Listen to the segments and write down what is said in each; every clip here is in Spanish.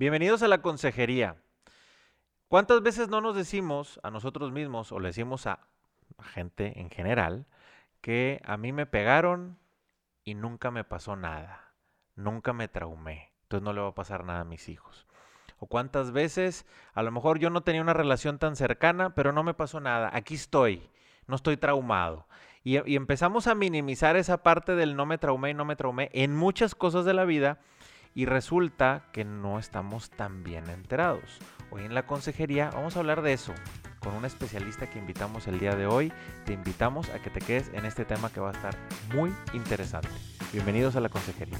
Bienvenidos a la consejería. ¿Cuántas veces no nos decimos a nosotros mismos o le decimos a, gente en general que a mí me pegaron y nunca me pasó nada? Nunca me traumé. Entonces no le va a pasar nada a mis hijos. O cuántas veces, a lo mejor yo no tenía una relación tan cercana, pero no me pasó nada. Aquí estoy, no estoy traumado. Y, y empezamos a minimizar esa parte del no me traumé y no me traumé en muchas cosas de la vida y resulta que no estamos tan bien enterados. Hoy en la consejería vamos a hablar de eso con un especialista que invitamos el día de hoy. Te invitamos a que te quedes en este tema que va a estar muy interesante. Bienvenidos a la consejería.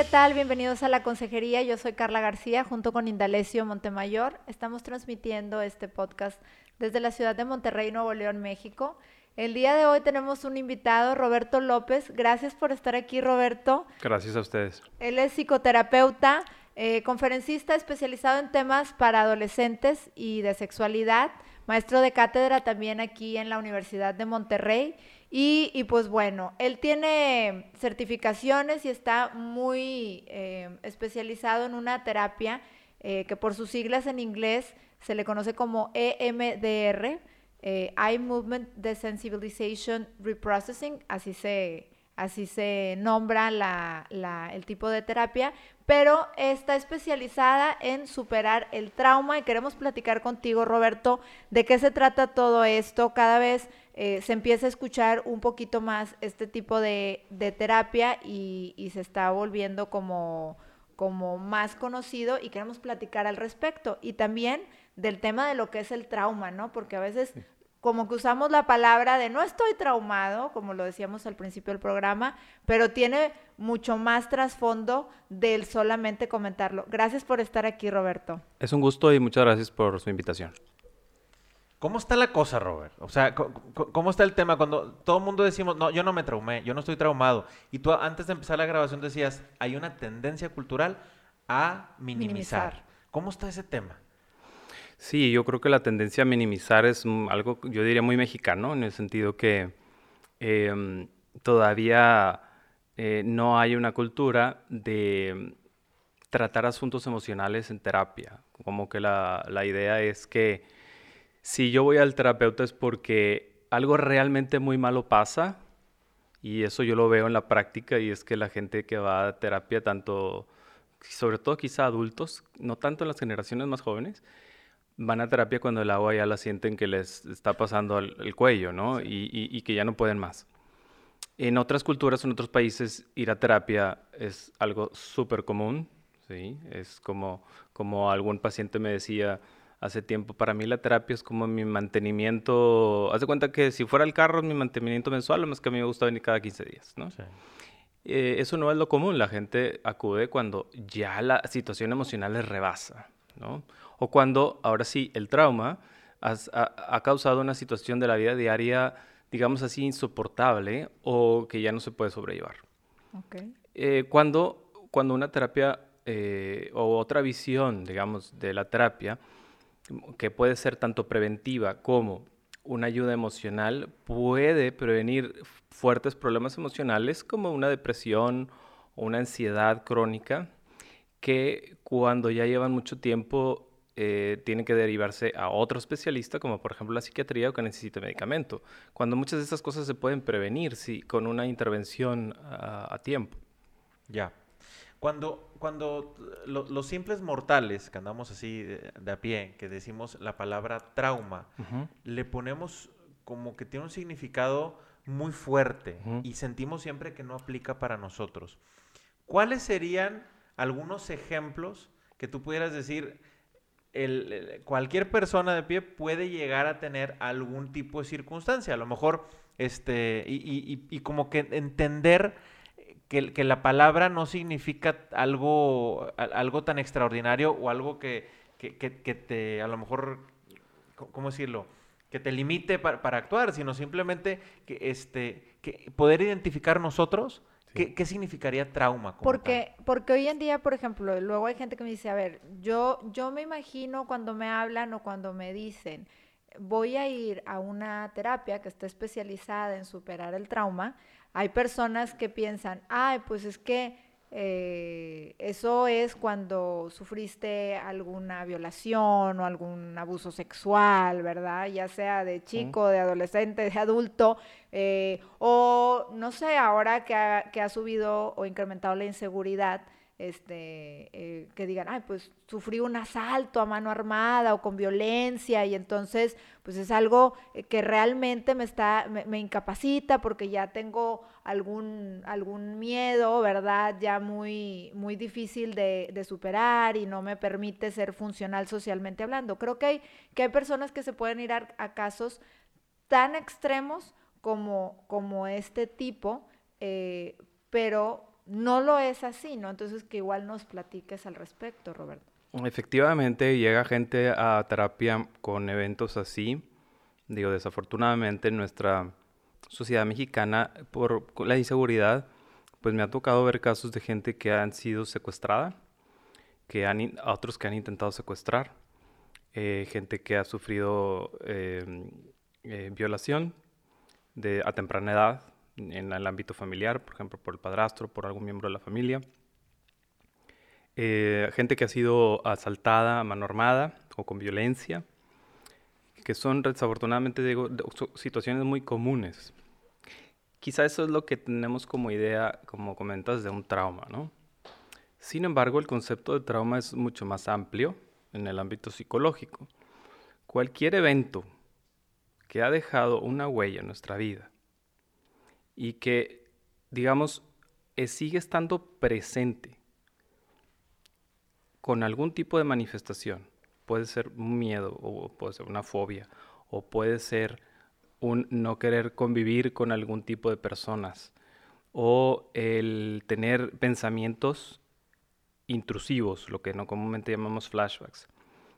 ¿Qué tal? Bienvenidos a la consejería. Yo soy Carla García junto con Indalecio Montemayor. Estamos transmitiendo este podcast desde la ciudad de Monterrey, Nuevo León, México. El día de hoy tenemos un invitado, Roberto López. Gracias por estar aquí, Roberto. Gracias a ustedes. Él es psicoterapeuta, eh, conferencista especializado en temas para adolescentes y de sexualidad, maestro de cátedra también aquí en la Universidad de Monterrey. Y, pues bueno, él tiene certificaciones y está muy eh, especializado en una terapia eh, que por sus siglas en inglés se le conoce como EMDR, eh, Eye Movement Desensibilization Reprocessing, así se, así se nombra la, el tipo de terapia, pero está especializada en superar el trauma y queremos platicar contigo, Roberto, de qué se trata todo esto. Cada vez eh, se empieza a escuchar un poquito más este tipo de, terapia y, se está volviendo como, como más conocido y queremos platicar al respecto. Y también del tema de lo que es el trauma, ¿no? Porque a veces como que usamos la palabra de no estoy traumado, como lo decíamos al principio del programa, pero tiene mucho más trasfondo del solamente comentarlo. Gracias por estar aquí, Roberto. Es un gusto y muchas gracias por su invitación. ¿Cómo está la cosa, Robert? O sea, ¿cómo está el tema cuando todo el mundo decimos, no, yo no me traumé, yo no estoy traumado? Y tú antes de empezar la grabación decías, hay una tendencia cultural a minimizar. ¿Cómo está ese tema? Sí, yo creo que la tendencia a minimizar es algo, yo diría, muy mexicano, en el sentido que em, todavía eh, no hay una cultura de tratar asuntos emocionales en terapia. Como que la, la idea es que si yo voy al terapeuta es porque algo realmente muy malo pasa y eso yo lo veo en la práctica y es que la gente que va a terapia, tanto, sobre todo quizá adultos, no tanto en las generaciones más jóvenes, van a terapia cuando el agua ya la sienten que les está pasando el, cuello, ¿no? Y, que ya no pueden más. En otras culturas, en otros países, ir a terapia es algo súper común, ¿sí? Es como, como algún paciente me decía, hace tiempo. Para mí la terapia es como mi mantenimiento. Haz de cuenta que si fuera el carro, mi mantenimiento mensual, lo más que a mí me gusta venir cada 15 días, ¿no? Eh, eso no es lo común. La gente acude cuando ya la situación emocional les rebasa, ¿no? O cuando, ahora sí, el trauma ha, causado una situación de la vida diaria, digamos así, insoportable o que ya no se puede sobrellevar. Okay. Eh, cuando, cuando una terapia eh, o otra visión, digamos, de la terapia que puede ser tanto preventiva como una ayuda emocional, puede prevenir fuertes problemas emocionales como una depresión o una ansiedad crónica que cuando ya llevan mucho tiempo eh, tienen que derivarse a otro especialista, como por ejemplo la psiquiatría o que necesite medicamento. Cuando muchas de estas cosas se pueden prevenir sí, con una intervención a tiempo. Ya. Cuando, cuando los simples mortales, que andamos así de, a pie, que decimos la palabra trauma, le ponemos como que tiene un significado muy fuerte y sentimos siempre que no aplica para nosotros. ¿Cuáles serían algunos ejemplos que tú pudieras decir, cualquier persona de pie puede llegar a tener algún tipo de circunstancia? A lo mejor, este, y, y como que entender que, la palabra no significa algo, algo tan extraordinario o algo que, te, a lo mejor, ¿cómo decirlo? Que te limite para, actuar, sino simplemente que, este, que poder identificar nosotros ¿Qué, significaría trauma? porque, porque hoy en día, por ejemplo, luego hay gente que me dice, a ver, yo, yo me imagino cuando me hablan o cuando me dicen, voy a ir a una terapia que está especializada en superar el trauma, hay personas que piensan, ay, pues es que eh, eso es cuando sufriste alguna violación o algún abuso sexual, ¿verdad? Ya sea de chico, de adolescente, de adulto, eh, o no sé, ahora que ha, que ha subido o incrementado la inseguridad, este, eh, que digan, ay, pues sufrí un asalto a mano armada o con violencia y entonces, pues es algo eh, que realmente me está, me, incapacita porque ya tengo algún, algún miedo, ¿verdad? Ya muy, muy difícil de, de, superar y no me permite ser funcional socialmente hablando. Creo que hay, que hay personas que se pueden ir a, casos tan extremos como, como este tipo, eh, pero no lo es así, ¿no? Entonces que igual nos platiques al respecto, Roberto. Efectivamente, llega gente a terapia con eventos así. Digo, desafortunadamente en nuestra sociedad mexicana, por la inseguridad, pues me ha tocado ver casos de gente que han sido secuestrada, que han, otros que han intentado secuestrar, eh, gente que ha sufrido eh, eh, violación de, a temprana edad, en el ámbito familiar, por ejemplo, por el padrastro, por algún miembro de la familia. Eh, gente que ha sido asaltada a o con violencia, que son desafortunadamente situaciones muy comunes. Quizá eso es lo que tenemos como idea, como comentas, de un trauma, ¿no? Sin embargo, el concepto de trauma es mucho más amplio en el ámbito psicológico. Cualquier evento que ha dejado una huella en nuestra vida, y que, digamos, eh, sigue estando presente con algún tipo de manifestación. Puede ser un miedo o puede ser una fobia o puede ser un no querer convivir con algún tipo de personas o el tener pensamientos intrusivos, lo que no comúnmente llamamos flashbacks,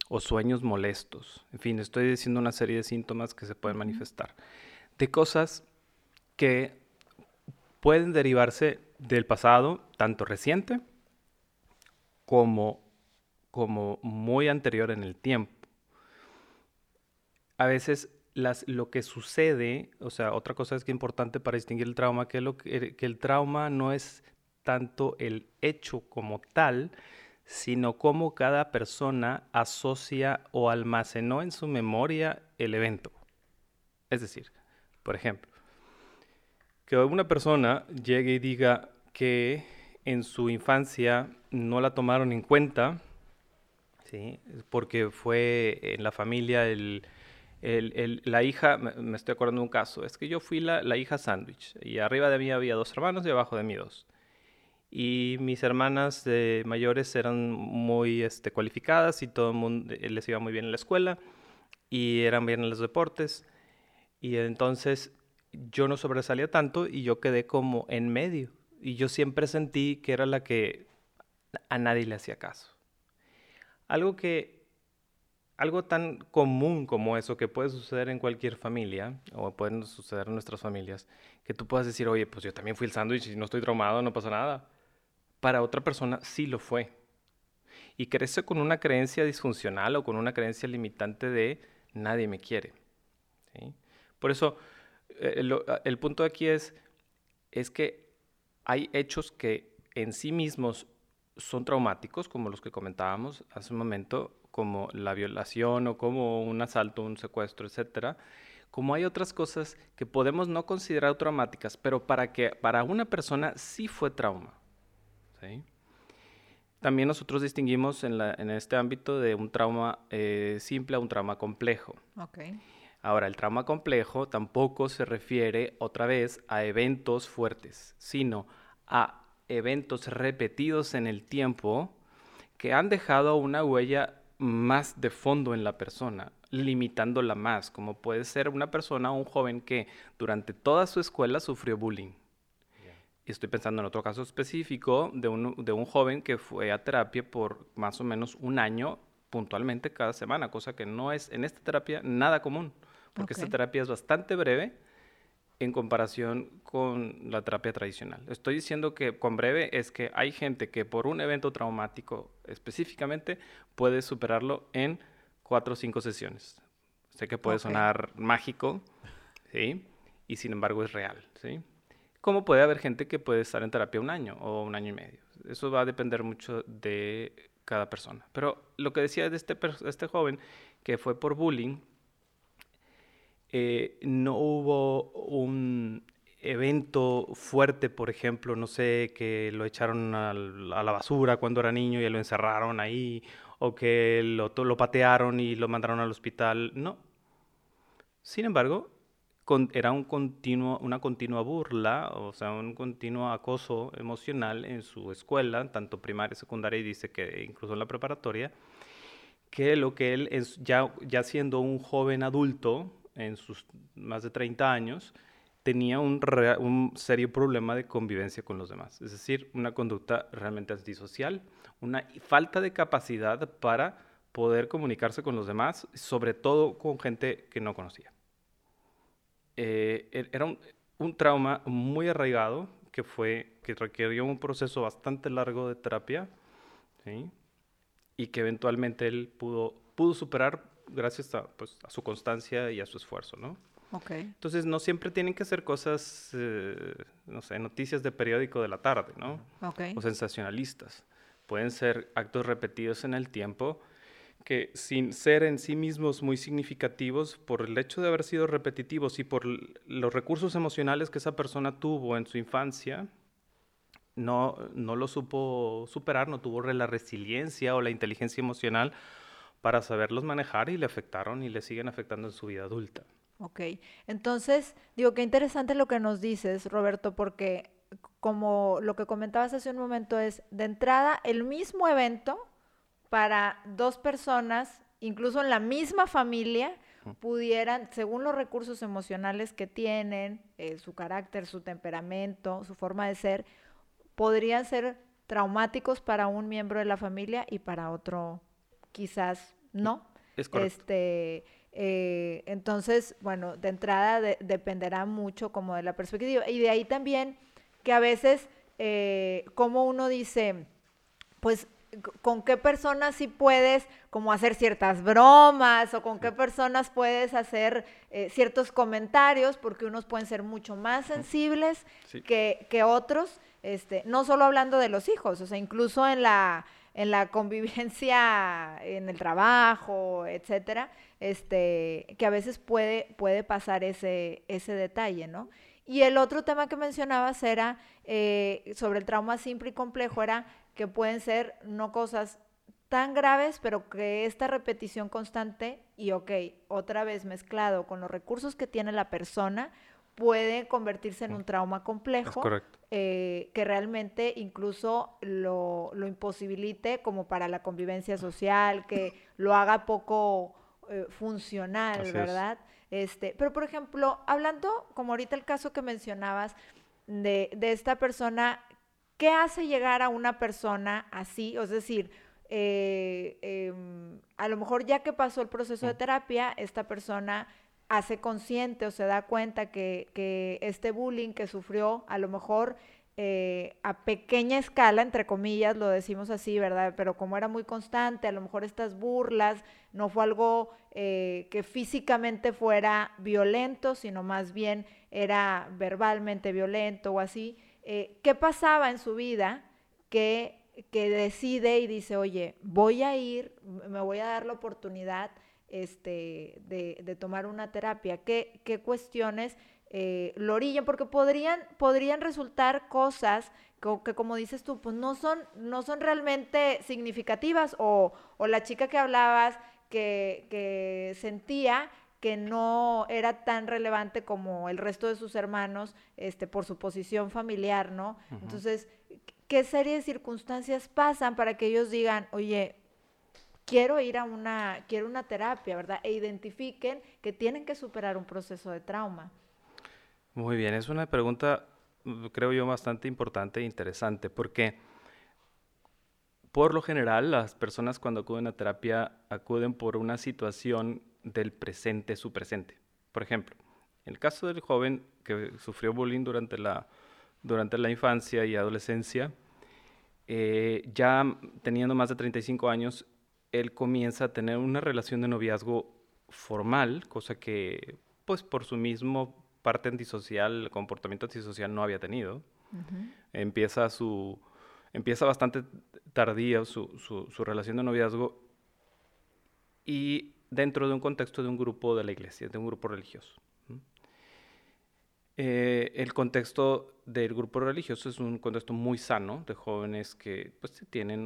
o sueños molestos. En fin, estoy diciendo una serie de síntomas que se pueden manifestar. De cosas que pueden derivarse del pasado, tanto reciente como, como muy anterior en el tiempo. A veces las, lo que sucede, o sea, otra cosa es que es importante para distinguir el trauma, que, lo que, que el trauma no es tanto el hecho como tal, sino cómo cada persona asocia o almacenó en su memoria el evento. Es decir, por ejemplo, que una persona llegue y diga que en su infancia no la tomaron en cuenta, ¿sí? porque fue en la familia el, la hija, me estoy acordando de un caso, es que yo fui la, hija sándwich y arriba de mí había dos hermanos y abajo de mí dos. Y mis hermanas mayores eran muy este, cualificadas y todo el mundo les iba muy bien en la escuela y eran bien en los deportes. Y entonces yo no sobresalía tanto y yo quedé como en medio. Y yo siempre sentí que era la que a nadie le hacía caso. Algo que, algo tan común como eso que puede suceder en cualquier familia, o pueden suceder en nuestras familias, que tú puedas decir, oye, pues yo también fui el sándwich y no estoy traumado, no pasa nada. Para otra persona sí lo fue. Y crece con una creencia disfuncional o con una creencia limitante de nadie me quiere. Por eso, eh, ah, el punto aquí es, es que hay hechos que en sí mismos son traumáticos, como los que comentábamos hace un momento, como la violación o como un asalto, un secuestro, etcétera. Como hay otras cosas que podemos no considerar traumáticas, pero para que para una persona sí fue trauma. También nosotros distinguimos en, la, en, este ámbito de un trauma eh, simple a un trauma complejo. Okay. Ahora, el trauma complejo tampoco se refiere otra vez a eventos fuertes, sino a eventos repetidos en el tiempo que han dejado una huella más de fondo en la persona, limitándola más, como puede ser una persona o un joven que durante toda su escuela sufrió bullying. Estoy pensando en otro caso específico de un, de un joven que fue a terapia por más o menos un año puntualmente cada semana, cosa que no es en esta terapia nada común porque esta terapia es bastante breve en comparación con la terapia tradicional. Estoy diciendo que con breve es que hay gente que por un evento traumático específicamente puede superarlo en cuatro o cinco sesiones. Sé que puede sonar mágico, ¿sí? Y sin embargo es real, ¿sí? Como puede haber gente que puede estar en terapia un año o un año y medio. Eso va a depender mucho de cada persona. Pero lo que decía de este, este joven, que fue por bullying, eh, no hubo un evento fuerte, por ejemplo, no sé, que lo echaron a la basura cuando era niño y lo encerraron ahí, o que lo, patearon y lo mandaron al hospital. No. Sin embargo, era una continua burla, o sea, un continuo acoso emocional en su escuela, tanto primaria, secundaria y dice que incluso en la preparatoria, que lo que él, es, ya siendo un joven adulto, en sus más de 30 años, tenía un, un, serio problema de convivencia con los demás, es decir, una conducta realmente antisocial, una falta de capacidad para poder comunicarse con los demás, sobre todo con gente que no conocía. Eh, er, era un, un, trauma muy arraigado que fue que requirió un proceso bastante largo de terapia ¿sí? y que eventualmente él pudo, pudo superar gracias a, pues, a su constancia y a su esfuerzo, ¿no? Okay. Entonces, no siempre tienen que ser cosas, eh, no sé, noticias de periódico de la tarde, ¿no? Okay. O sensacionalistas. Pueden ser actos repetidos en el tiempo que sin ser en sí mismos muy significativos, por el hecho de haber sido repetitivos y por los recursos emocionales que esa persona tuvo en su infancia, no, no lo supo superar, no tuvo la resiliencia o la inteligencia emocional para saberlos manejar y le afectaron y le siguen afectando en su vida adulta. Ok, entonces, digo, qué interesante lo que nos dices, Roberto, porque como lo que comentabas hace un momento es, de entrada, el mismo evento para dos personas, incluso en la misma familia, pudieran, según los recursos emocionales que tienen, eh, su carácter, su temperamento, su forma de ser, podrían ser traumáticos para un miembro de la familia y para otro quizás no. Es correcto. Este, eh, entonces, bueno, de entrada dependerá mucho como de la perspectiva. Y de ahí también que a veces, eh, como uno dice, pues con qué personas sí puedes como hacer ciertas bromas o con qué personas puedes hacer eh, ciertos comentarios, porque unos pueden ser mucho más sensibles que, que, otros, este, no solo hablando de los hijos, o sea, incluso en la, en la convivencia, en el trabajo, etcétera, este, que a veces puede, puede pasar ese, ese detalle, ¿no? Y el otro tema que mencionabas era eh, sobre el trauma simple y complejo, era que pueden ser no cosas tan graves, pero que esta repetición constante y, ok, otra vez mezclado con los recursos que tiene la persona, puede convertirse en un trauma complejo eh, que realmente incluso lo, lo, imposibilite como para la convivencia social, que lo haga poco eh, funcional, ¿verdad? Este, pero por ejemplo, hablando como ahorita el caso que mencionabas de, de esta persona, ¿qué hace llegar a una persona así? Es decir, eh, em, a lo mejor ya que pasó el proceso de terapia, esta persona hace consciente o se da cuenta que, este bullying que sufrió, a lo mejor eh, a pequeña escala, entre comillas, lo decimos así, ¿verdad? Pero como era muy constante, a lo mejor estas burlas no fue algo eh, que físicamente fuera violento, sino más bien era verbalmente violento o así. Eh, ¿Qué pasaba en su vida que, que decide y dice, oye, voy a ir, me voy a dar la oportunidad este, de, tomar una terapia, qué, qué cuestiones eh, lo orillan, porque podrían, podrían resultar cosas que, como dices tú, pues no son, no son realmente significativas, o, o la chica que hablabas que, que sentía que no era tan relevante como el resto de sus hermanos, este, por su posición familiar, ¿no? Entonces, ¿qué serie de circunstancias pasan para que ellos digan, oye, quiero ir a una, quiero una terapia, ¿verdad? E identifiquen que tienen que superar un proceso de trauma. Muy bien, es una pregunta, mm, creo yo, bastante importante e interesante, porque por lo general las personas cuando acuden a terapia acuden por una situación del presente, su presente. Por ejemplo, en el caso del joven que sufrió bullying durante la, durante la infancia y adolescencia, eh, ya teniendo más de 35 años, él comienza a tener una relación de noviazgo formal, cosa que pues por su mismo parte antisocial, comportamiento antisocial no había tenido. Empieza su empieza bastante tardía su, su, relación de noviazgo y dentro de un contexto de un grupo de la iglesia, de un grupo religioso. Eh, el contexto del grupo religioso es un contexto muy sano de jóvenes que pues, tienen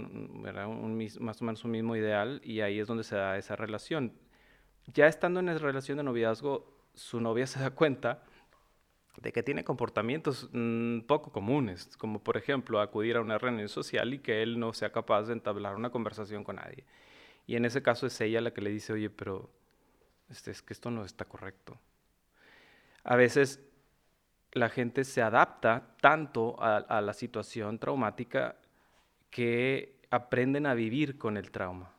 Un, más o menos un mismo ideal y ahí es donde se da esa relación. Ya estando en esa relación de noviazgo, su novia se da cuenta de que tiene comportamientos mm, poco comunes, como por ejemplo acudir a una reunión social y que él no sea capaz de entablar una conversación con nadie. Y en ese caso es ella la que le dice, oye, pero este, es que esto no está correcto. A veces la gente se adapta tanto a, la situación traumática que aprenden a vivir con el trauma.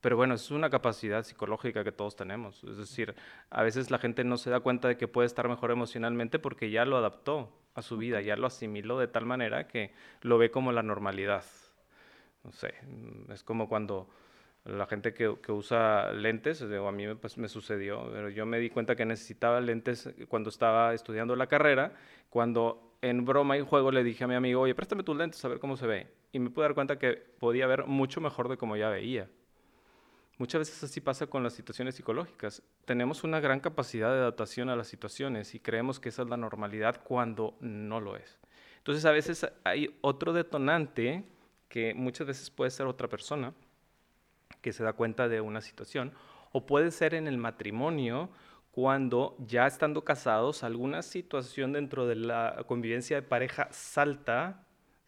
Pero bueno, es una capacidad psicológica que todos tenemos. Es decir, a veces la gente no se da cuenta de que puede estar mejor emocionalmente porque ya lo adaptó a su vida, ya lo asimiló de tal manera que lo ve como la normalidad. No sé, es como cuando la gente que, usa lentes, o a mí pues, me sucedió, pero yo me di cuenta que necesitaba lentes cuando estaba estudiando la carrera, cuando en broma y juego le dije a mi amigo, oye, préstame tus lentes a ver cómo se ve. Y me pude dar cuenta que podía ver mucho mejor de como ya veía. Muchas veces así pasa con las situaciones psicológicas. Tenemos una gran capacidad de adaptación a las situaciones y creemos que esa es la normalidad cuando no lo es. Entonces a veces hay otro detonante que muchas veces puede ser otra persona que se da cuenta de una situación, o puede ser en el matrimonio cuando ya estando casados alguna situación dentro de la convivencia de pareja salta,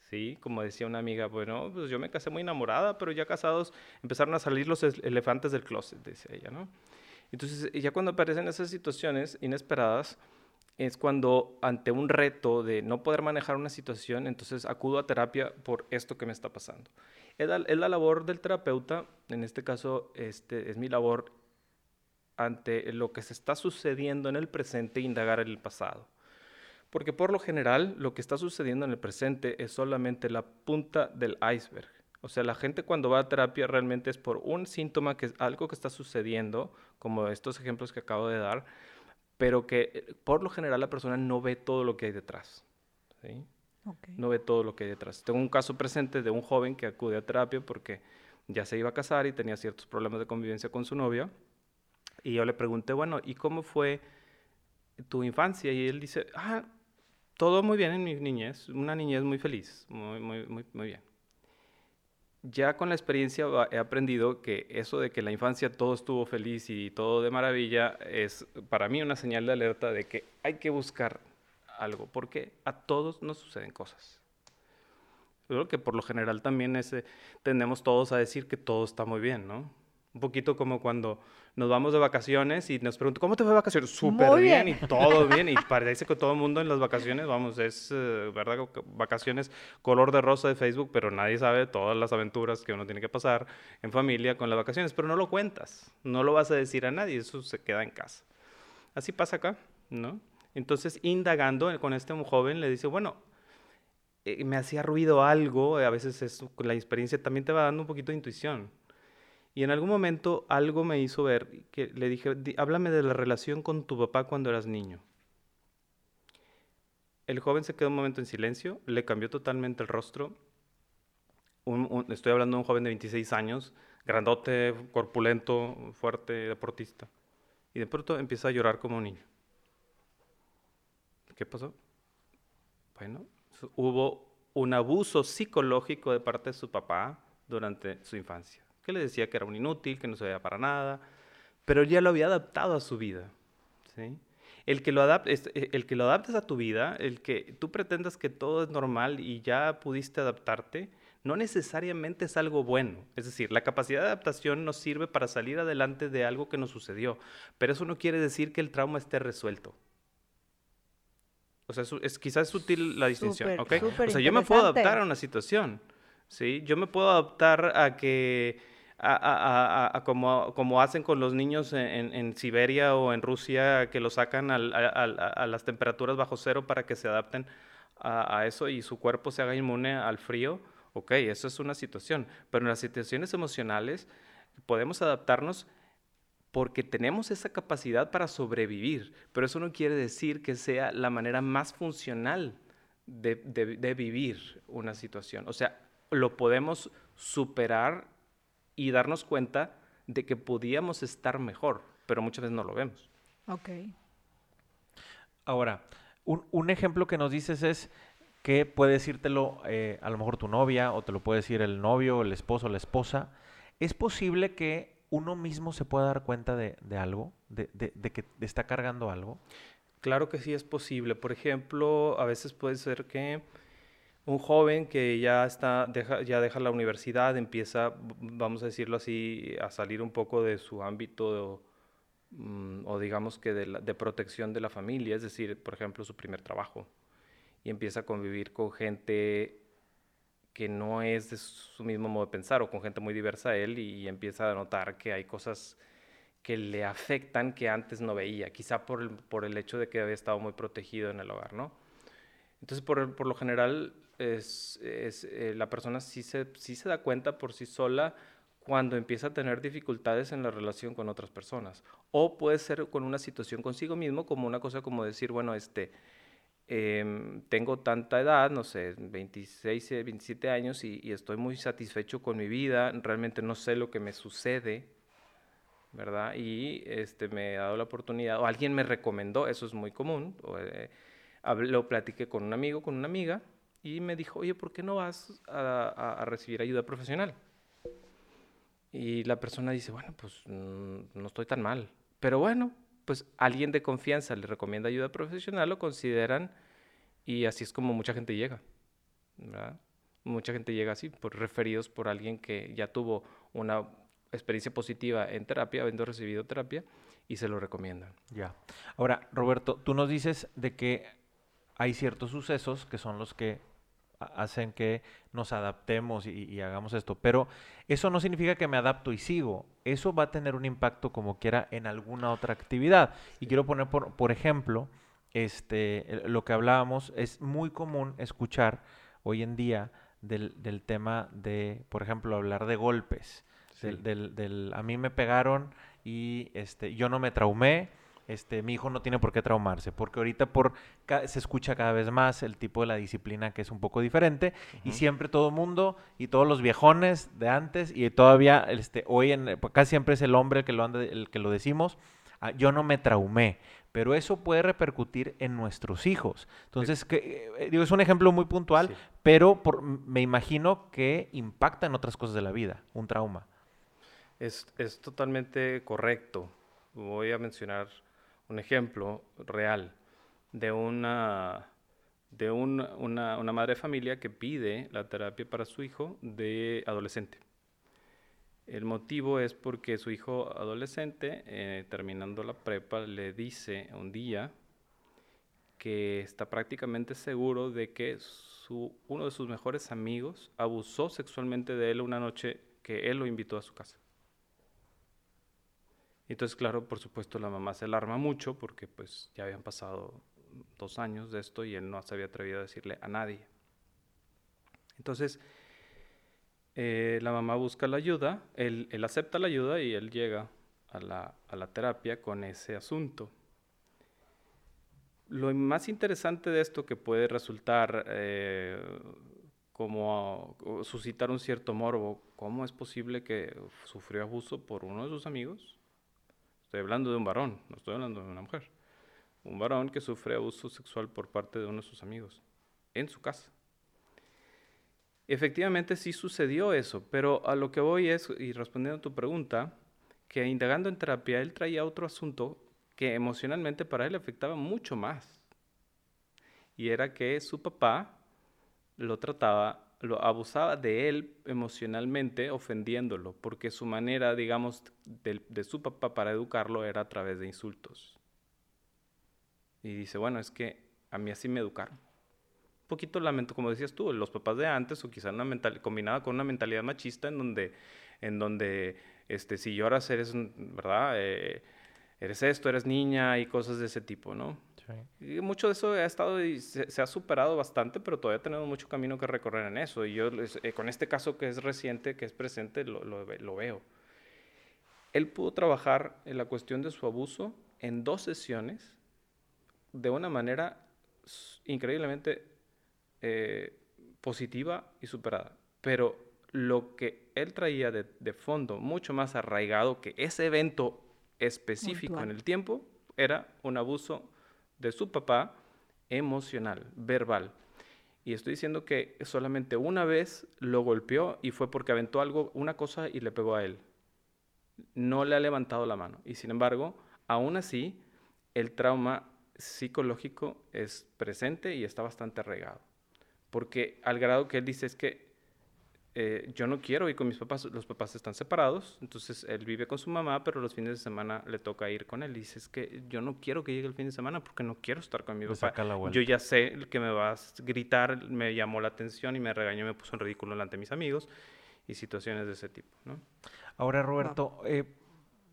¿sí? Como decía una amiga, bueno, pues yo me casé muy enamorada, pero ya casados empezaron a salir los elefantes del closet, decía ella, ¿no? Entonces, ya cuando aparecen esas situaciones inesperadas, es cuando ante un reto de no poder manejar una situación, entonces acudo a terapia por esto que me está pasando. Es la, labor del terapeuta, en este caso este, es mi labor ante lo que se está sucediendo en el presente, indagar en el pasado. Porque por lo general lo que está sucediendo en el presente es solamente la punta del iceberg. O sea, la gente cuando va a terapia realmente es por un síntoma, que es algo que está sucediendo, como estos ejemplos que acabo de dar, pero que eh, por lo general la persona no ve todo lo que hay detrás. ¿sí? No ve todo lo que hay detrás. Tengo un caso presente de un joven que acude a terapia porque ya se iba a casar y tenía ciertos problemas de convivencia con su novia. Y yo le pregunté, bueno, ¿y cómo fue tu infancia? Y él dice, ah, todo muy bien en mi niñez, una niñez muy feliz, muy, muy, muy, muy bien. Ya con la experiencia he aprendido que eso de que la infancia todo estuvo feliz y todo de maravilla es para mí una señal de alerta de que hay que buscar algo, porque a todos nos suceden cosas. creo que por lo general también ese, tendemos todos a decir que todo está muy bien, ¿no? Un poquito como cuando nos vamos de vacaciones y nos preguntan, ¿cómo te fue de vacaciones? Súper bien. y todo bien. Y parece que todo el mundo en las vacaciones, vamos, es, eh, ¿verdad? Vacaciones color de rosa de Facebook, pero nadie sabe todas las aventuras que uno tiene que pasar en familia con las vacaciones. Pero no lo cuentas, no lo vas a decir a nadie, eso se queda en casa. Así pasa acá, ¿no? Entonces, indagando con este joven, le dice, bueno, eh, me hacía ruido algo, a veces es, la experiencia también te va dando un poquito de intuición. Y en algún momento algo me hizo ver, que le dije, háblame de la relación con tu papá cuando eras niño. El joven se quedó un momento en silencio, le cambió totalmente el rostro. estoy hablando de un joven de 26 años, grandote, corpulento, fuerte, deportista. Y de pronto empieza a llorar como un niño. ¿Qué pasó? Bueno, hubo un abuso psicológico de parte de su papá durante su infancia, que le decía que era un inútil, que no se para nada, pero ya lo había adaptado a su vida. ¿sí? El, que lo eh, el que lo adaptes a tu vida, el que tú pretendas que todo es normal y ya pudiste adaptarte, no necesariamente es algo bueno. Es decir, la capacidad de adaptación nos sirve para salir adelante de algo que nos sucedió, pero eso no quiere decir que el trauma esté resuelto. O sea, es, quizás es sutil la distinción, ¿ok? O sea, yo me puedo adaptar a una situación, ¿sí? Yo me puedo adaptar a que, a, como, como, hacen con los niños en, Siberia o en Rusia, que los sacan a, las temperaturas bajo cero para que se adapten a, eso y su cuerpo se haga inmune al frío. Ok, eso es una situación. Pero en las situaciones emocionales podemos adaptarnos porque tenemos esa capacidad para sobrevivir, pero eso no quiere decir que sea la manera más funcional de, de vivir una situación. O sea, lo podemos superar y darnos cuenta de que podíamos estar mejor, pero muchas veces no lo vemos. Ok. Ahora, un, ejemplo que nos dices es que puede decírtelo eh, a lo mejor tu novia o te lo puede decir el novio, el esposo, la esposa. ¿Es posible que uno mismo se pueda dar cuenta de, algo, de, que está cargando algo? Claro que sí es posible. Por ejemplo, a veces puede ser que un joven que ya está ya deja la universidad empieza vamos a decirlo así a salir un poco de su ámbito Mm, o digamos que de, protección de la familia, es decir, por ejemplo, su primer trabajo, y empieza a convivir con gente que no es de su mismo modo de pensar o con gente muy diversa a él y, empieza a notar que hay cosas que le afectan que antes no veía, quizá por el, por el hecho de que había estado muy protegido en el hogar, ¿no? Entonces, por, por lo general, es, es eh, la persona sí se, sí se da cuenta por sí sola cuando empieza a tener dificultades en la relación con otras personas. O puede ser con una situación consigo mismo, como una cosa como decir, bueno, este, em, tengo tanta edad, no sé, 26, 27 años y, estoy muy satisfecho con mi vida, realmente no sé lo que me sucede, ¿verdad? Y este, me he dado la oportunidad, o alguien me recomendó, eso es muy común, o, eh, lo platiqué con un amigo, con una amiga, y me dijo, oye, ¿por qué no vas a recibir ayuda profesional? Y la persona dice, bueno, pues mm, no estoy tan mal. Pero bueno, pues alguien de confianza le recomienda ayuda profesional, lo consideran y así es como mucha gente llega. Mucha gente llega así, por referidos por alguien que ya tuvo una experiencia positiva en terapia, habiendo recibido terapia, y se lo recomiendan. Ya. Ahora, Roberto, tú nos dices de que hay ciertos sucesos que son los que hacen que nos adaptemos y, hagamos esto. Pero eso no significa que me adapto y sigo. Eso va a tener un impacto como quiera en alguna otra actividad. Y quiero poner, por, por ejemplo, este, lo que hablábamos, es muy común escuchar hoy en día del, del tema de, por ejemplo, hablar de golpes. Del, del, a mí me pegaron y este, yo no me traumé este, mi hijo no tiene por qué traumarse, porque ahorita por se escucha cada vez más el tipo de la disciplina que es un poco diferente y siempre todo mundo y todos los viejones de antes y todavía este, hoy en, casi siempre es el hombre el que lo, anda, el que lo decimos, ah, yo no me traumé, pero eso puede repercutir en nuestros hijos. Entonces, que, eh, digo, es un ejemplo muy puntual, pero me imagino que impacta en otras cosas de la vida, un trauma. Es, es totalmente correcto. Voy a mencionar un ejemplo real de una de una, madre de familia que pide la terapia para su hijo de adolescente. El motivo es porque su hijo adolescente, eh, terminando la prepa, le dice un día que está prácticamente seguro de que su, uno de sus mejores amigos abusó sexualmente de él una noche que él lo invitó a su casa. Entonces, claro, por supuesto, la mamá se alarma mucho porque pues ya habían pasado dos años de esto y él no se había atrevido a decirle a nadie. Entonces, eh, la mamá busca la ayuda, él, acepta la ayuda y él llega a la, terapia con ese asunto. Lo más interesante de esto que puede resultar eh, como suscitar un cierto morbo, ¿cómo es posible que sufrió abuso por uno de sus amigos? Hablando de un varón, no estoy hablando de una mujer. Un varón que sufre abuso sexual por parte de uno de sus amigos en su casa. Efectivamente sí sucedió eso, pero a lo que voy es, y respondiendo a tu pregunta, que indagando en terapia él traía otro asunto que emocionalmente para él afectaba mucho más. Y era que su papá lo trataba lo abusaba de él emocionalmente, ofendiéndolo, porque su manera, digamos, de, su papá para educarlo era a través de insultos. Y dice, bueno, es que a mí así me educaron. Un poquito lamento, como decías tú, los papás de antes, o quizá una mental, combinada con una mentalidad machista en donde, en donde este, si lloras eres, ¿verdad? Eh, eres esto, eres niña y cosas de ese tipo, ¿no? Y mucho de eso ha estado y se, ha superado bastante, pero todavía tenemos mucho camino que recorrer en eso. Y yo eh, con este caso que es reciente, que es presente, lo, lo, veo. él pudo trabajar en la cuestión de su abuso en dos sesiones de una manera increíblemente eh, positiva y superada. Pero lo que él traía de, fondo, mucho más arraigado que ese evento específico en el tiempo, era un abuso de su papá emocional, verbal. Y estoy diciendo que solamente una vez lo golpeó y fue porque aventó algo, una cosa y le pegó a él. No le ha levantado la mano. Y sin embargo, aún así, el trauma psicológico es presente y está bastante arraigado. Porque al grado que él dice es que eh, yo no quiero ir con mis papás, los papás están separados, entonces él vive con su mamá, pero los fines de semana le toca ir con él. Y dice, es que yo no quiero que llegue el fin de semana porque no quiero estar con mi papá. Yo ya sé que me vas a gritar, me llamó la atención y me regañó, me puso en ridículo delante de mis amigos y situaciones de ese tipo. ¿no? Ahora, Roberto, eh,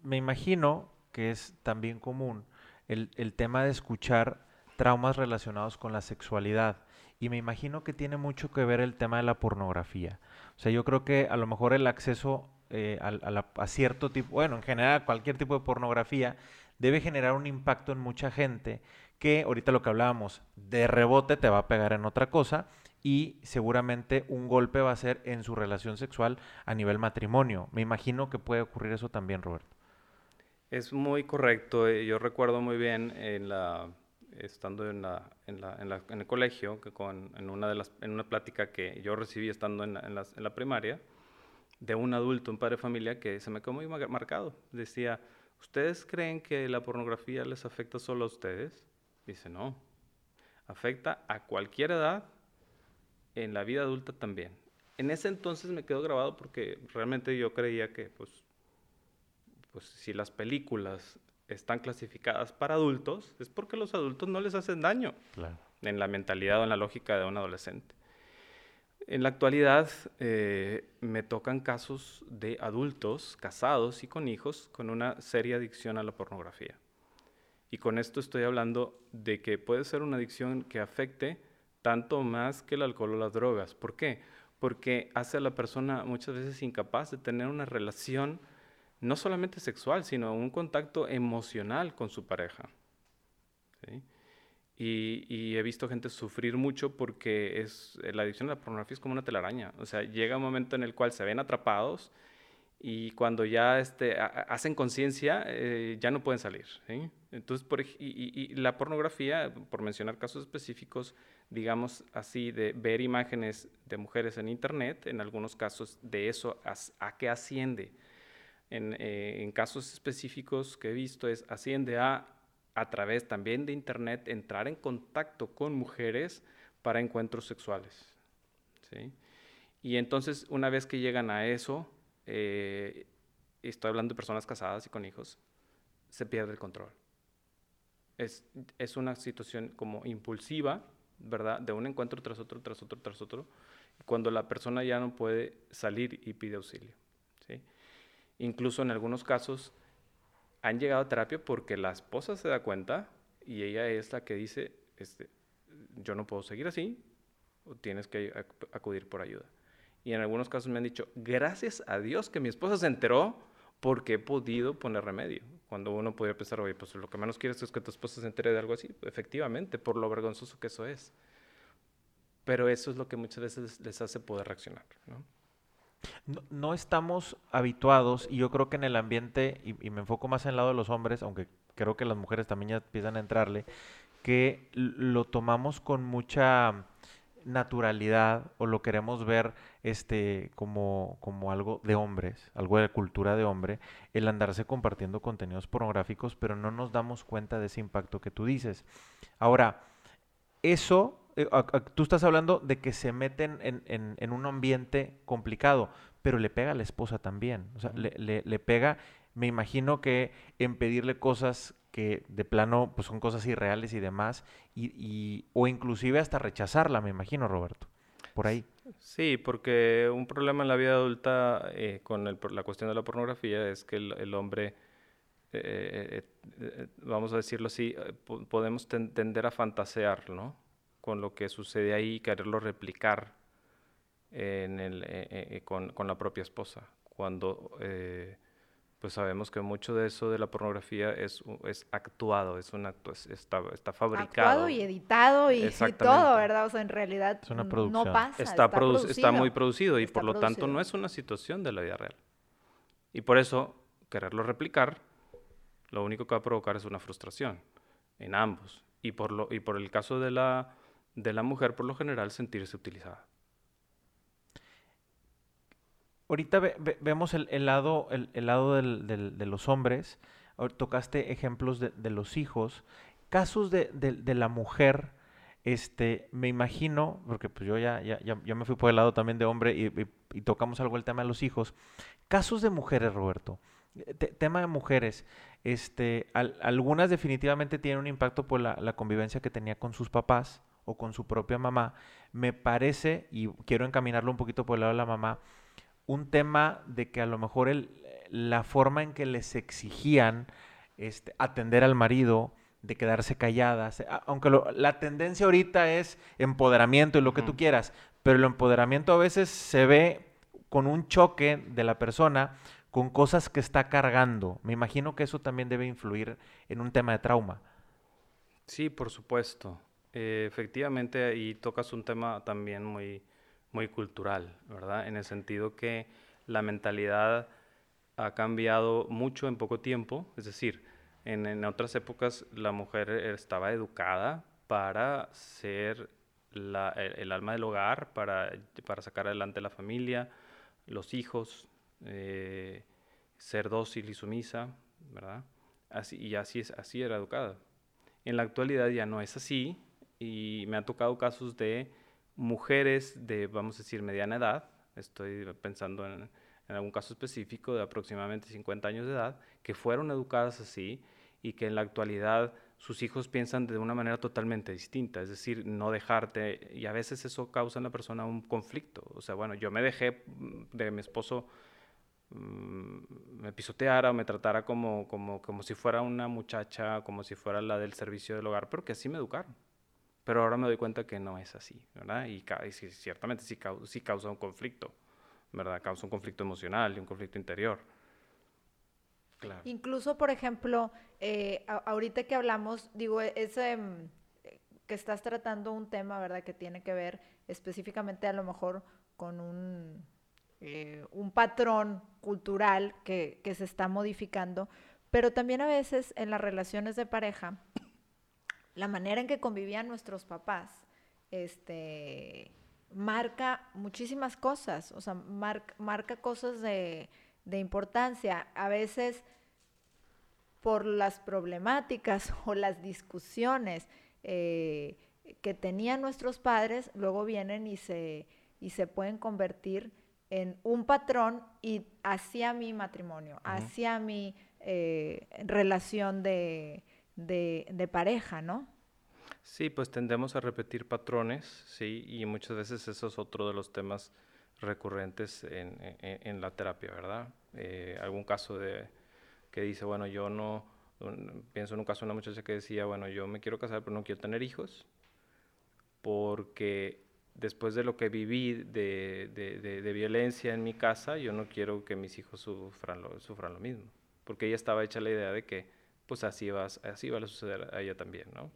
me imagino que es también común el, el tema de escuchar traumas relacionados con la sexualidad. Y me imagino que tiene mucho que ver el tema de la pornografía. O sea, yo creo que a lo mejor el acceso eh, a, cierto tipo, bueno, en general a cualquier tipo de pornografía, debe generar un impacto en mucha gente que ahorita lo que hablábamos, de rebote te va a pegar en otra cosa y seguramente un golpe va a ser en su relación sexual a nivel matrimonio. Me imagino que puede ocurrir eso también, Roberto. Es muy correcto. Eh, yo recuerdo muy bien en la estando en, la, en, la, en, el colegio, que con, en, una de las, en una plática que yo recibí estando en la, en la primaria, de un adulto, un padre de familia, que se me quedó muy marcado. Decía, ¿ustedes creen que la pornografía les afecta solo a ustedes? Dice, no, afecta a cualquier edad, en la vida adulta también. En ese entonces me quedó grabado porque realmente yo creía que, pues, pues si las películas están clasificadas para adultos, es porque los adultos no les hacen daño en la mentalidad o en la lógica de un adolescente. En la actualidad eh, me tocan casos de adultos casados y con hijos con una seria adicción a la pornografía. Y con esto estoy hablando de que puede ser una adicción que afecte tanto más que el alcohol o las drogas. ¿Por qué? Porque hace a la persona muchas veces incapaz de tener una relación no solamente sexual, sino un contacto emocional con su pareja. Y, he visto gente sufrir mucho porque es, la adicción a la pornografía es como una telaraña. O sea, llega un momento en el cual se ven atrapados y cuando ya este, hacen conciencia, eh, ya no pueden salir. Entonces, por, y, la pornografía, por mencionar casos específicos, digamos así, de ver imágenes de mujeres en Internet, en algunos casos de eso a, a qué asciende eh, en, casos específicos que he visto es asciende a, a través también de Internet, entrar en contacto con mujeres para encuentros sexuales. Y entonces, una vez que llegan a eso, eh, estoy hablando de personas casadas y con hijos, se pierde el control. Es, es, una situación como impulsiva, ¿verdad? De un encuentro tras otro, tras otro, tras otro, cuando la persona ya no puede salir y pide auxilio. ¿sí? Incluso en algunos casos han llegado a terapia porque la esposa se da cuenta y ella es la que dice, este, yo no puedo seguir así, o tienes que acudir por ayuda. Y en algunos casos me han dicho, gracias a Dios que mi esposa se enteró porque he podido poner remedio. Cuando uno podría pensar, oye, pues lo que menos quieres es que tu esposa se entere de algo así. Efectivamente, por lo vergonzoso que eso es. Pero eso es lo que muchas veces les hace poder reaccionar. ¿no? No, estamos habituados, y yo creo que en el ambiente, y, me enfoco más en el lado de los hombres, aunque creo que las mujeres también ya empiezan a entrarle, que lo tomamos con mucha naturalidad o lo queremos ver este como, como algo de hombres, algo de cultura de hombre, el andarse compartiendo contenidos pornográficos, pero no nos damos cuenta de ese impacto que tú dices. Ahora, eso tú estás hablando de que se meten en, un ambiente complicado, pero le pega a la esposa también. O sea, le, pega, me imagino que en pedirle cosas que de plano pues son cosas irreales y demás, y, o inclusive hasta rechazarla, me imagino, Roberto. Por ahí. Sí, porque un problema en la vida adulta eh, con la cuestión de la pornografía es que el, hombre, eh, vamos a decirlo así, podemos tender a fantasear, ¿no? Con lo que sucede ahí y quererlo replicar en el, eh, eh, con, con, la propia esposa. Cuando, eh, pues sabemos que mucho de eso de la pornografía es, es actuado, es un acto, está, está fabricado. Actuado y editado y, todo, ¿verdad? O sea, en realidad no pasa. Está, está, muy producido y por lo tanto no es una situación de la vida real. Y por eso, quererlo replicar, lo único que va a provocar es una frustración en ambos. Y por, lo, y por el caso de la, de la mujer, por lo general, sentirse utilizada. Ahorita vemos el, lado, el, lado de los hombres, tocaste ejemplos de, los hijos, casos de, la mujer, este, me imagino, porque pues yo ya, me fui por el lado también de hombre y, tocamos algo el tema de los hijos, casos de mujeres, Roberto, tema de mujeres, este, algunas definitivamente tienen un impacto por la, la convivencia que tenía con sus papás o con su propia mamá, me parece, y quiero encaminarlo un poquito por el lado de la mamá, un tema de que a lo mejor el, la forma en que les exigían este, atender al marido, de quedarse calladas, aunque la tendencia ahorita es empoderamiento y lo que tú quieras, pero el empoderamiento a veces se ve con un choque de la persona con cosas que está cargando. Me imagino que eso también debe influir en un tema de trauma. Sí, por supuesto. Eh, efectivamente, ahí tocas un tema también muy, muy cultural, ¿verdad? En el sentido que la mentalidad ha cambiado mucho en poco tiempo, es decir, en, otras épocas la mujer estaba educada para ser el, alma del hogar, para, para, sacar adelante la familia, los hijos, eh, ser dócil y sumisa, ¿verdad? Así, y así, es, así era educada. En la actualidad ya no es así y me han tocado casos de mujeres de, vamos a decir, mediana edad, estoy pensando en, algún caso específico de aproximadamente 50 años de edad, que fueron educadas así y que en la actualidad sus hijos piensan de una manera totalmente distinta, es decir, no dejarte, y a veces eso causa en la persona un conflicto, o sea, bueno, yo me dejé de mi esposo mm, me pisoteara o me tratara como, como, como si fuera una muchacha, como si fuera la del servicio del hogar, pero que así me educaron. Pero ahora me doy cuenta que no es así, ¿verdad? Y, ciertamente sí, sí, causa un conflicto, ¿verdad? Causa un conflicto emocional y un conflicto interior. Claro. Incluso, por ejemplo, eh, ahorita que hablamos, digo, e, ese mm, que estás tratando un tema, ¿verdad? Que tiene que ver específicamente a lo mejor con un, eh, un patrón cultural que, que se está modificando, pero también a veces en las relaciones de pareja la manera en que convivían nuestros papás, este, marca muchísimas cosas, o sea, marca cosas de, importancia. A veces por las problemáticas o las discusiones eh, que tenían nuestros padres, luego vienen y se, y se pueden convertir en un patrón y hacia mi matrimonio, hacia mi eh, relación de, de, pareja, ¿no? Sí, pues tendemos a repetir patrones, sí, y muchas veces eso es otro de los temas recurrentes en, la terapia, ¿verdad? Eh, algún caso de que dice, bueno, yo no, pienso en un caso de una muchacha que decía, bueno, yo me quiero casar pero no quiero tener hijos, porque después de lo que viví de, de, violencia en mi casa, yo no quiero que mis hijos sufran lo, sufran lo mismo, porque ella estaba hecha la idea de que pues así va, así va a suceder a ella también, ¿no?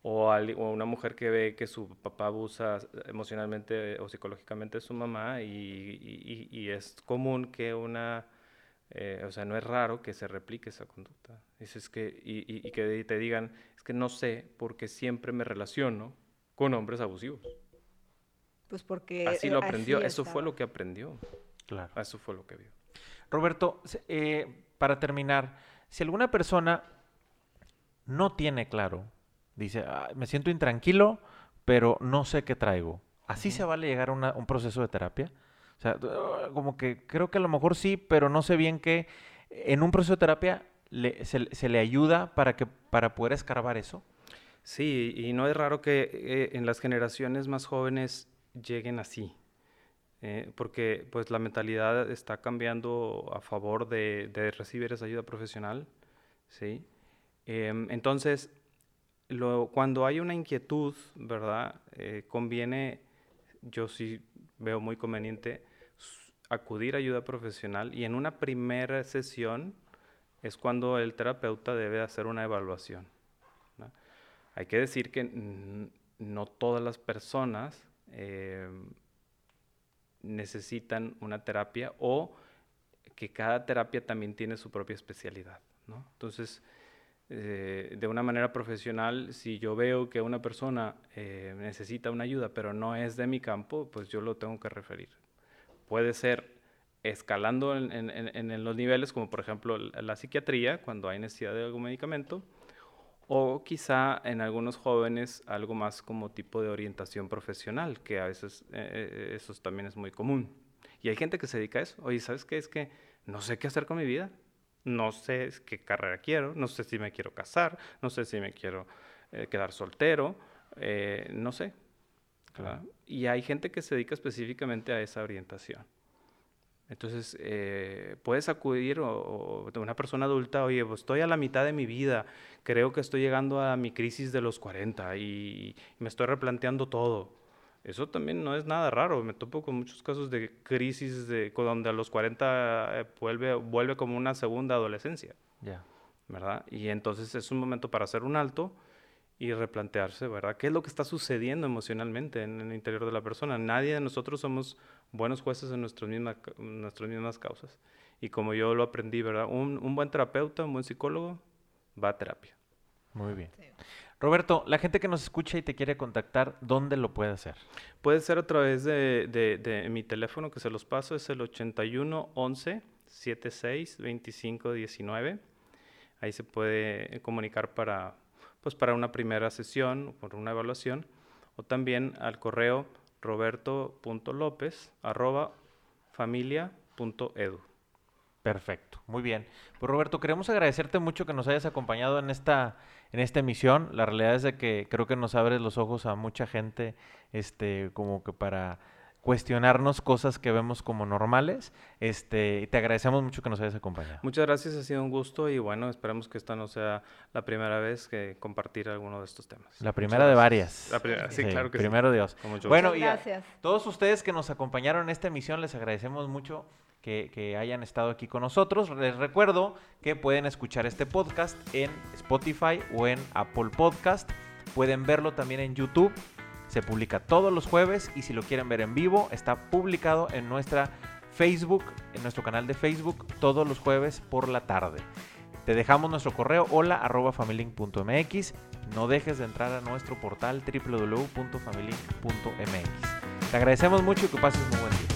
O, una mujer que ve que su papá abusa emocionalmente o psicológicamente de su mamá y, es común que una, eh, o sea, no es raro que se replique esa conducta. Es que, y, que te digan, es que no sé porque siempre me relaciono con hombres abusivos. Pues porque... Así lo aprendió, eso fue lo que aprendió. Claro. Eso fue lo que vio. Roberto, eh, para terminar, si alguna persona no tiene claro, dice, ah, me siento intranquilo, pero no sé qué traigo, ¿así se vale llegar a un proceso de terapia? O sea, ah, como que creo que a lo mejor sí, pero no sé bien qué. En un proceso de terapia se, le ayuda para, que, para poder escarbar eso. Sí, y no es raro que eh, en las generaciones más jóvenes lleguen así. Eh, porque pues la mentalidad está cambiando a favor de, recibir esa ayuda profesional, ¿sí? Em, entonces, cuando hay una inquietud, ¿verdad? Eh, conviene, yo sí veo muy conveniente acudir a ayuda profesional y en una primera sesión es cuando el terapeuta debe hacer una evaluación. Hay que decir que no todas las personas eh, necesitan una terapia o que cada terapia también tiene su propia especialidad. Entonces, eh, de una manera profesional, si yo veo que una persona eh, necesita una ayuda, pero no es de mi campo, pues yo lo tengo que referir. Puede ser escalando en, los niveles, como por ejemplo la psiquiatría, cuando hay necesidad de algún medicamento, o quizá en algunos jóvenes algo más como tipo de orientación profesional, que a veces eh, eso también es muy común. Y hay gente que se dedica a eso. Oye, ¿sabes qué? Es que no sé qué hacer con mi vida no sé qué carrera quiero, no sé si me quiero casar, no sé si me quiero eh, quedar soltero, eh, no sé. Y hay gente que se dedica específicamente a esa orientación. Entonces, eh, puedes acudir o, una persona adulta, oye, pues estoy a la mitad de mi vida, creo que estoy llegando a mi crisis de los 40 y me estoy replanteando todo. Eso también no es nada raro. Me topo con muchos casos de crisis de, donde a los 40 eh, vuelve, vuelve como una segunda adolescencia. Ya. ¿Verdad? Y entonces es un momento para hacer un alto y replantearse, ¿verdad? ¿Qué es lo que está sucediendo emocionalmente en, el interior de la persona? Nadie de nosotros somos buenos jueces en nuestras mismas, nuestras mismas causas. Y como yo lo aprendí, ¿verdad? Un, un buen terapeuta, un buen psicólogo, va a terapia. Muy bien. Roberto, la gente que nos escucha y te quiere contactar, ¿dónde lo puede hacer? Puede ser a través de, mi teléfono que se los paso, es el 81 11 76 25 19. Ahí se puede comunicar para, pues para una primera sesión, por una evaluación, o también al correo roberto.lopez arroba familia.edu. Perfecto, muy bien. Pues Roberto, queremos agradecerte mucho que nos hayas acompañado en esta, en esta emisión. La realidad es de que creo que nos abres los ojos a mucha gente, este, como que para cuestionarnos cosas que vemos como normales. Este, te agradecemos mucho que nos hayas acompañado. Muchas gracias, ha sido un gusto y bueno, esperamos que esta no sea la primera vez que compartir alguno de estos temas. La primera de varias. La primera, sí, claro que primero sí. Dios. Bueno, y gracias. todos ustedes que nos acompañaron en esta emisión les agradecemos mucho que, hayan estado aquí con nosotros. Les recuerdo que pueden escuchar este podcast en Spotify o en Apple Podcast. Pueden verlo también en YouTube. Se publica todos los jueves y si lo quieren ver en vivo, está publicado en nuestra Facebook, en nuestro canal de Facebook, todos los jueves por la tarde. Te dejamos nuestro correo hola arroba No dejes de entrar a nuestro portal www.familylink.mx. Te agradecemos mucho y que pases un buen día.